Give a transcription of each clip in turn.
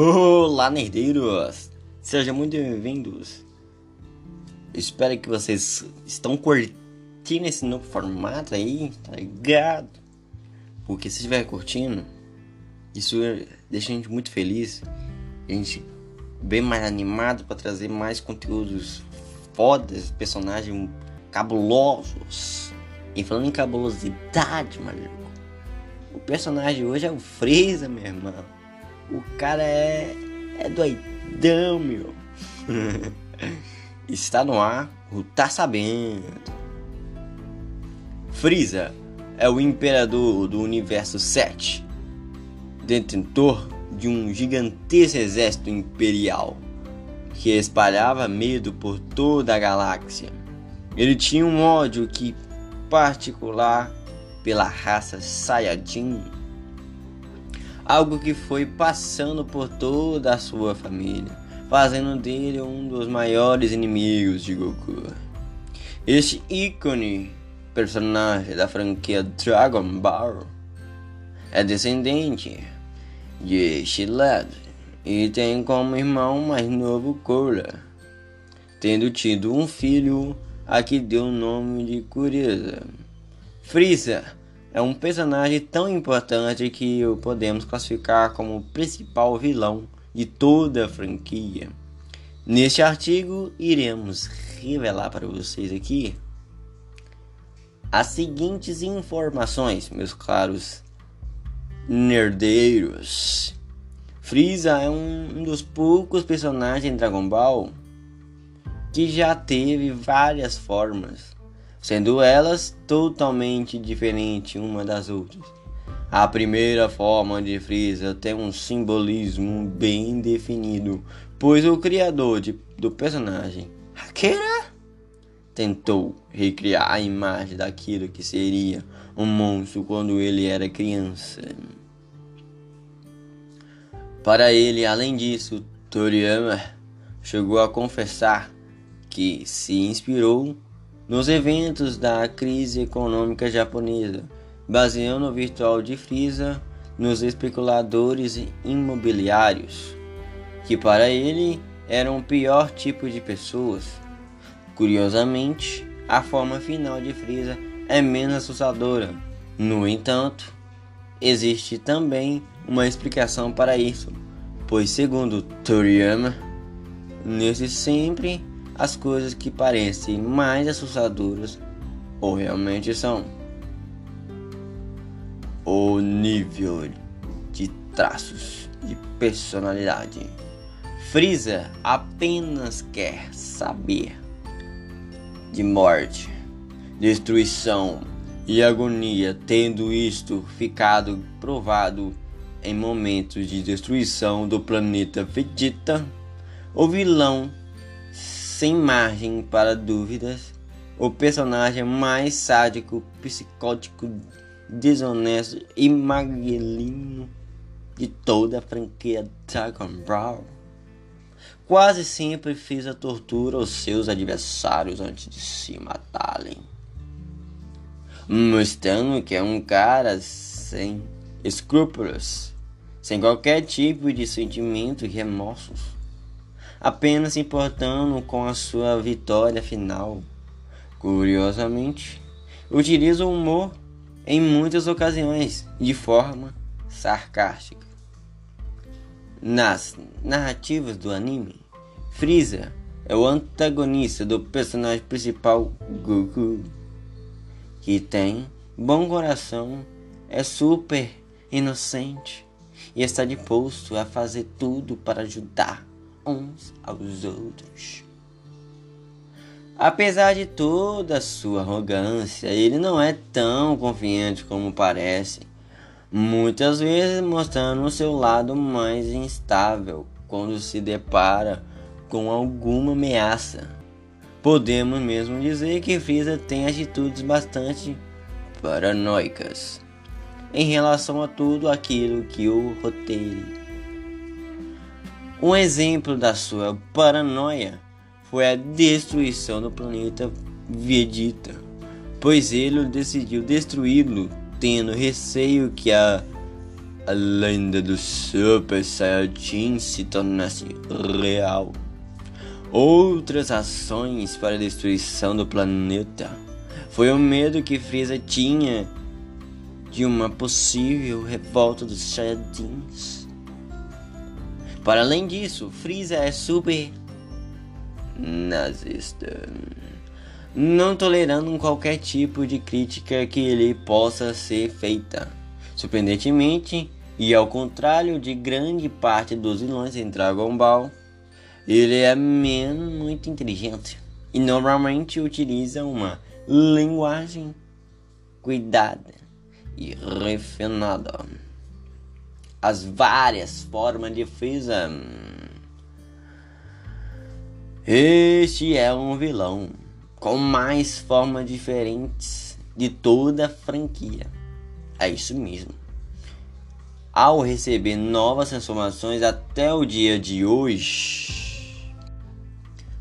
Olá, nerdeiros! Sejam muito bem-vindos. Espero que vocês estão curtindo esse novo formato aí, tá ligado? Porque se estiver curtindo, isso deixa a gente muito feliz. A gente bem mais animado para trazer mais conteúdos fodas, personagens cabulosos. E falando em cabulosidade, maluco, o personagem hoje é o Freeza, meu irmão. O cara é, é doidão, meu. Está no ar, o Tá Sabendo. Freeza é o imperador do universo 7, detentor de um gigantesco exército imperial que espalhava medo por toda a galáxia. Ele tinha um ódio que particular pela raça Saiyajin, algo que foi passando por toda a sua família, fazendo dele um dos maiores inimigos de Goku. Este ícone personagem da franquia Dragon Ball é descendente de Shilad e tem como irmão mais novo Korra, tendo tido um filho a que deu o nome de Kuriza. Freeza é um personagem tão importante que o podemos classificar como o principal vilão de toda a franquia. Neste artigo, iremos revelar para vocês aqui as seguintes informações, meus caros nerdeiros. Freeza é um, dos poucos personagens em Dragon Ball que já teve várias formas, sendo elas totalmente diferentes uma das outras. A primeira forma de Freeza tem um simbolismo bem definido, pois o criador de, do personagem, Akira, tentou recriar a imagem daquilo que seria um monstro quando ele era criança. Para ele, além disso, Toriyama chegou a confessar que se inspirou nos eventos da crise econômica japonesa, baseando o virtual de Freeza nos especuladores imobiliários, que para ele eram o pior tipo de pessoas. Curiosamente, a forma final de Freeza é menos assustadora. No entanto, existe também uma explicação para isso, pois segundo Toriyama, nesse sempre as coisas que parecem mais assustadoras ou realmente são. O nível de traços de personalidade. Freeza apenas quer saber de morte, destruição e agonia, tendo isto ficado provado em momentos de destruição do planeta Vegeta, o vilão, sem margem para dúvidas, o personagem mais sádico, psicótico, desonesto e maguelinho de toda a franquia Dragon Ball. Quase sempre fez a tortura aos seus adversários antes de se matarem mostrando que é um cara sem escrúpulos, sem qualquer tipo de sentimento e remorsos, apenas se importando com a sua vitória final. Curiosamente, utiliza o humor em muitas ocasiões de forma sarcástica. Nas narrativas do anime, Freeza é o antagonista do personagem principal Goku que tem bom coração, é super inocente e está disposto a fazer tudo para ajudar uns aos outros. Apesar de toda a sua arrogância, ele não é tão confiante como parece, muitas vezes mostrando o seu lado mais instável quando se depara com alguma ameaça. Podemos mesmo dizer que Freeza tem atitudes bastante paranoicas em relação a tudo aquilo que o roteia. Um exemplo da sua paranoia foi a destruição do planeta Vegeta, pois ele decidiu destruí-lo, tendo receio que a a lenda do Super Saiyajin se tornasse real. Outras ações para a destruição do planeta foi o medo que Frieza tinha de uma possível revolta dos Saiyajins. Para além disso, Frieza é super nazista, não tolerando qualquer tipo de crítica que lhe possa ser feita. Surpreendentemente, e ao contrário de grande parte dos vilões em Dragon Ball, ele é menos muito inteligente e normalmente utiliza uma linguagem cuidada e refinada. As várias formas de Freeza. Este é um vilão com mais formas diferentes de toda a franquia. É isso mesmo. Ao receber novas transformações até o dia de hoje,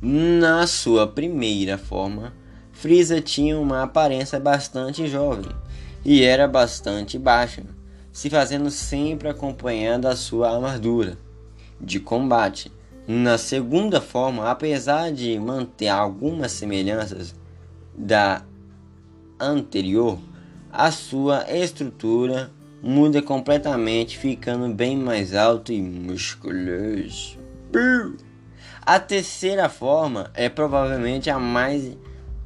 na sua primeira forma, Freeza tinha uma aparência bastante jovem e era bastante baixa, se fazendo sempre acompanhando a sua armadura de combate. Na segunda forma, apesar de manter algumas semelhanças da anterior, a sua estrutura muda completamente, ficando bem mais alto e musculoso. A terceira forma é provavelmente a mais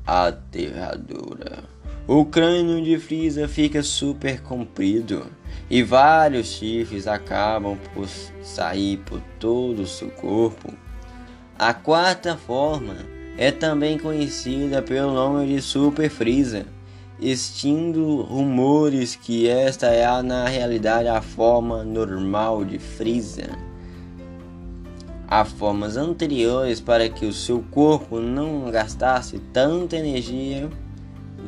aterradora. O crânio de Freeza fica super comprido e vários chifres acabam por sair por todo o seu corpo. A quarta forma é também conhecida pelo nome de Super Freeza, extindo rumores que esta é na realidade a forma normal de Freeza. Há formas anteriores para que o seu corpo não gastasse tanta energia,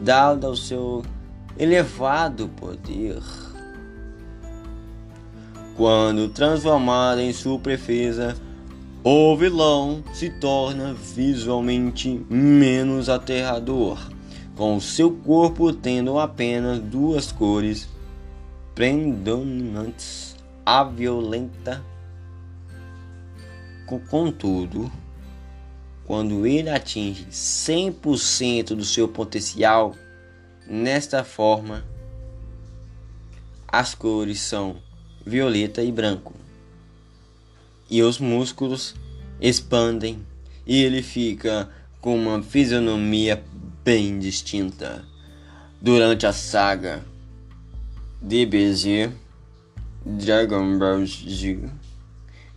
dado ao seu elevado poder. Quando transformado em Super Freeza, o vilão se torna visualmente menos aterrador, com seu corpo tendo apenas duas cores predominantes: a violenta. Contudo, quando ele atinge 100% do seu potencial, nesta forma, as cores são violeta e branco. E os músculos expandem e ele fica com uma fisionomia bem distinta. Durante a saga DBZ Dragon Ball Z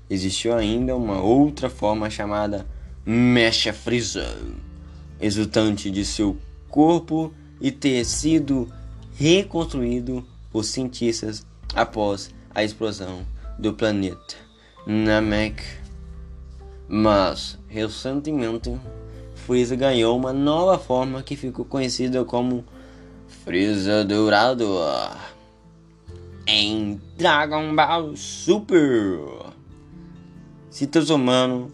existiu ainda uma outra forma chamada Mecha Freezer, resultante de seu corpo e ter sido reconstruído por cientistas após a explosão do planeta Namek. Mas, recentemente, Freeza ganhou uma nova forma que ficou conhecida como Freeza Dourado em Dragon Ball Super se transformando,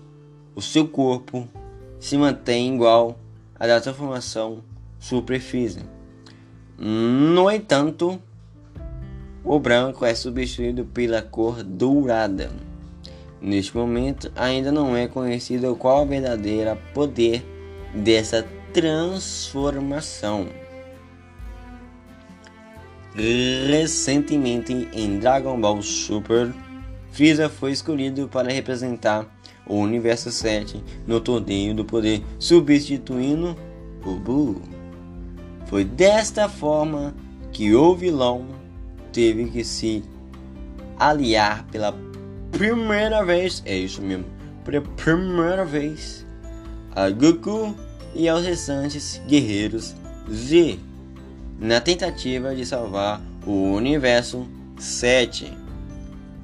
o seu corpo se mantém igual à da transformação superfície. No entanto, o branco é substituído pela cor dourada. Neste momento, ainda não é conhecido qual o verdadeiro poder dessa transformação. Recentemente, em Dragon Ball Super, Freeza foi escolhido para representar o Universo 7 no Torneio do Poder, substituindo o Buu. Foi desta forma que o vilão teve que se aliar pela primeira vez, é isso mesmo, pela primeira vez, a Goku e aos restantes guerreiros Z, na tentativa de salvar o Universo 7.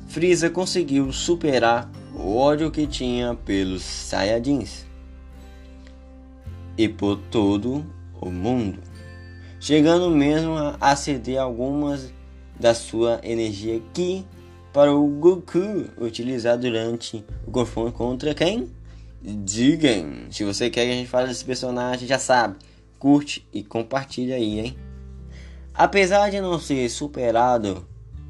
Frieza conseguiu superar o ódio que tinha pelos Saiyajins e por todo o mundo, chegando mesmo a ceder algumas da sua energia Ki para o Goku utilizar durante o confronto contra quem? Digam! Se você quer que a gente fale desse personagem, já sabe, curte e compartilha aí, hein? Apesar de não ser superado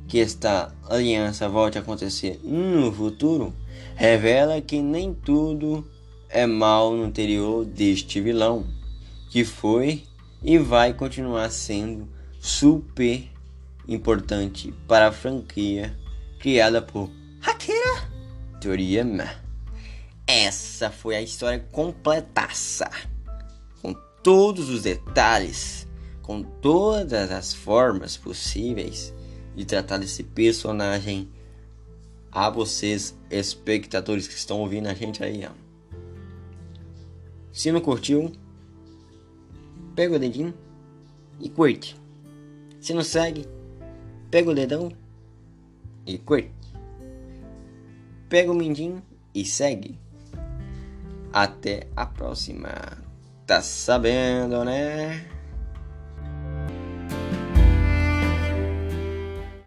que esta aliança volte a acontecer no futuro, revela que nem tudo é mal no interior deste vilão, que foi e vai continuar sendo super importante para a franquia criada por Akira Toriyama. Essa foi a história completaça, com todos os detalhes, com todas as formas possíveis de tratar desse personagem a vocês, espectadores que estão ouvindo a gente aí. Ó. Se não curtiu, pega o dedinho e curte. Se não segue, pega o dedão e curte. Pega o mindinho e segue. Até a próxima. Tá sabendo, né?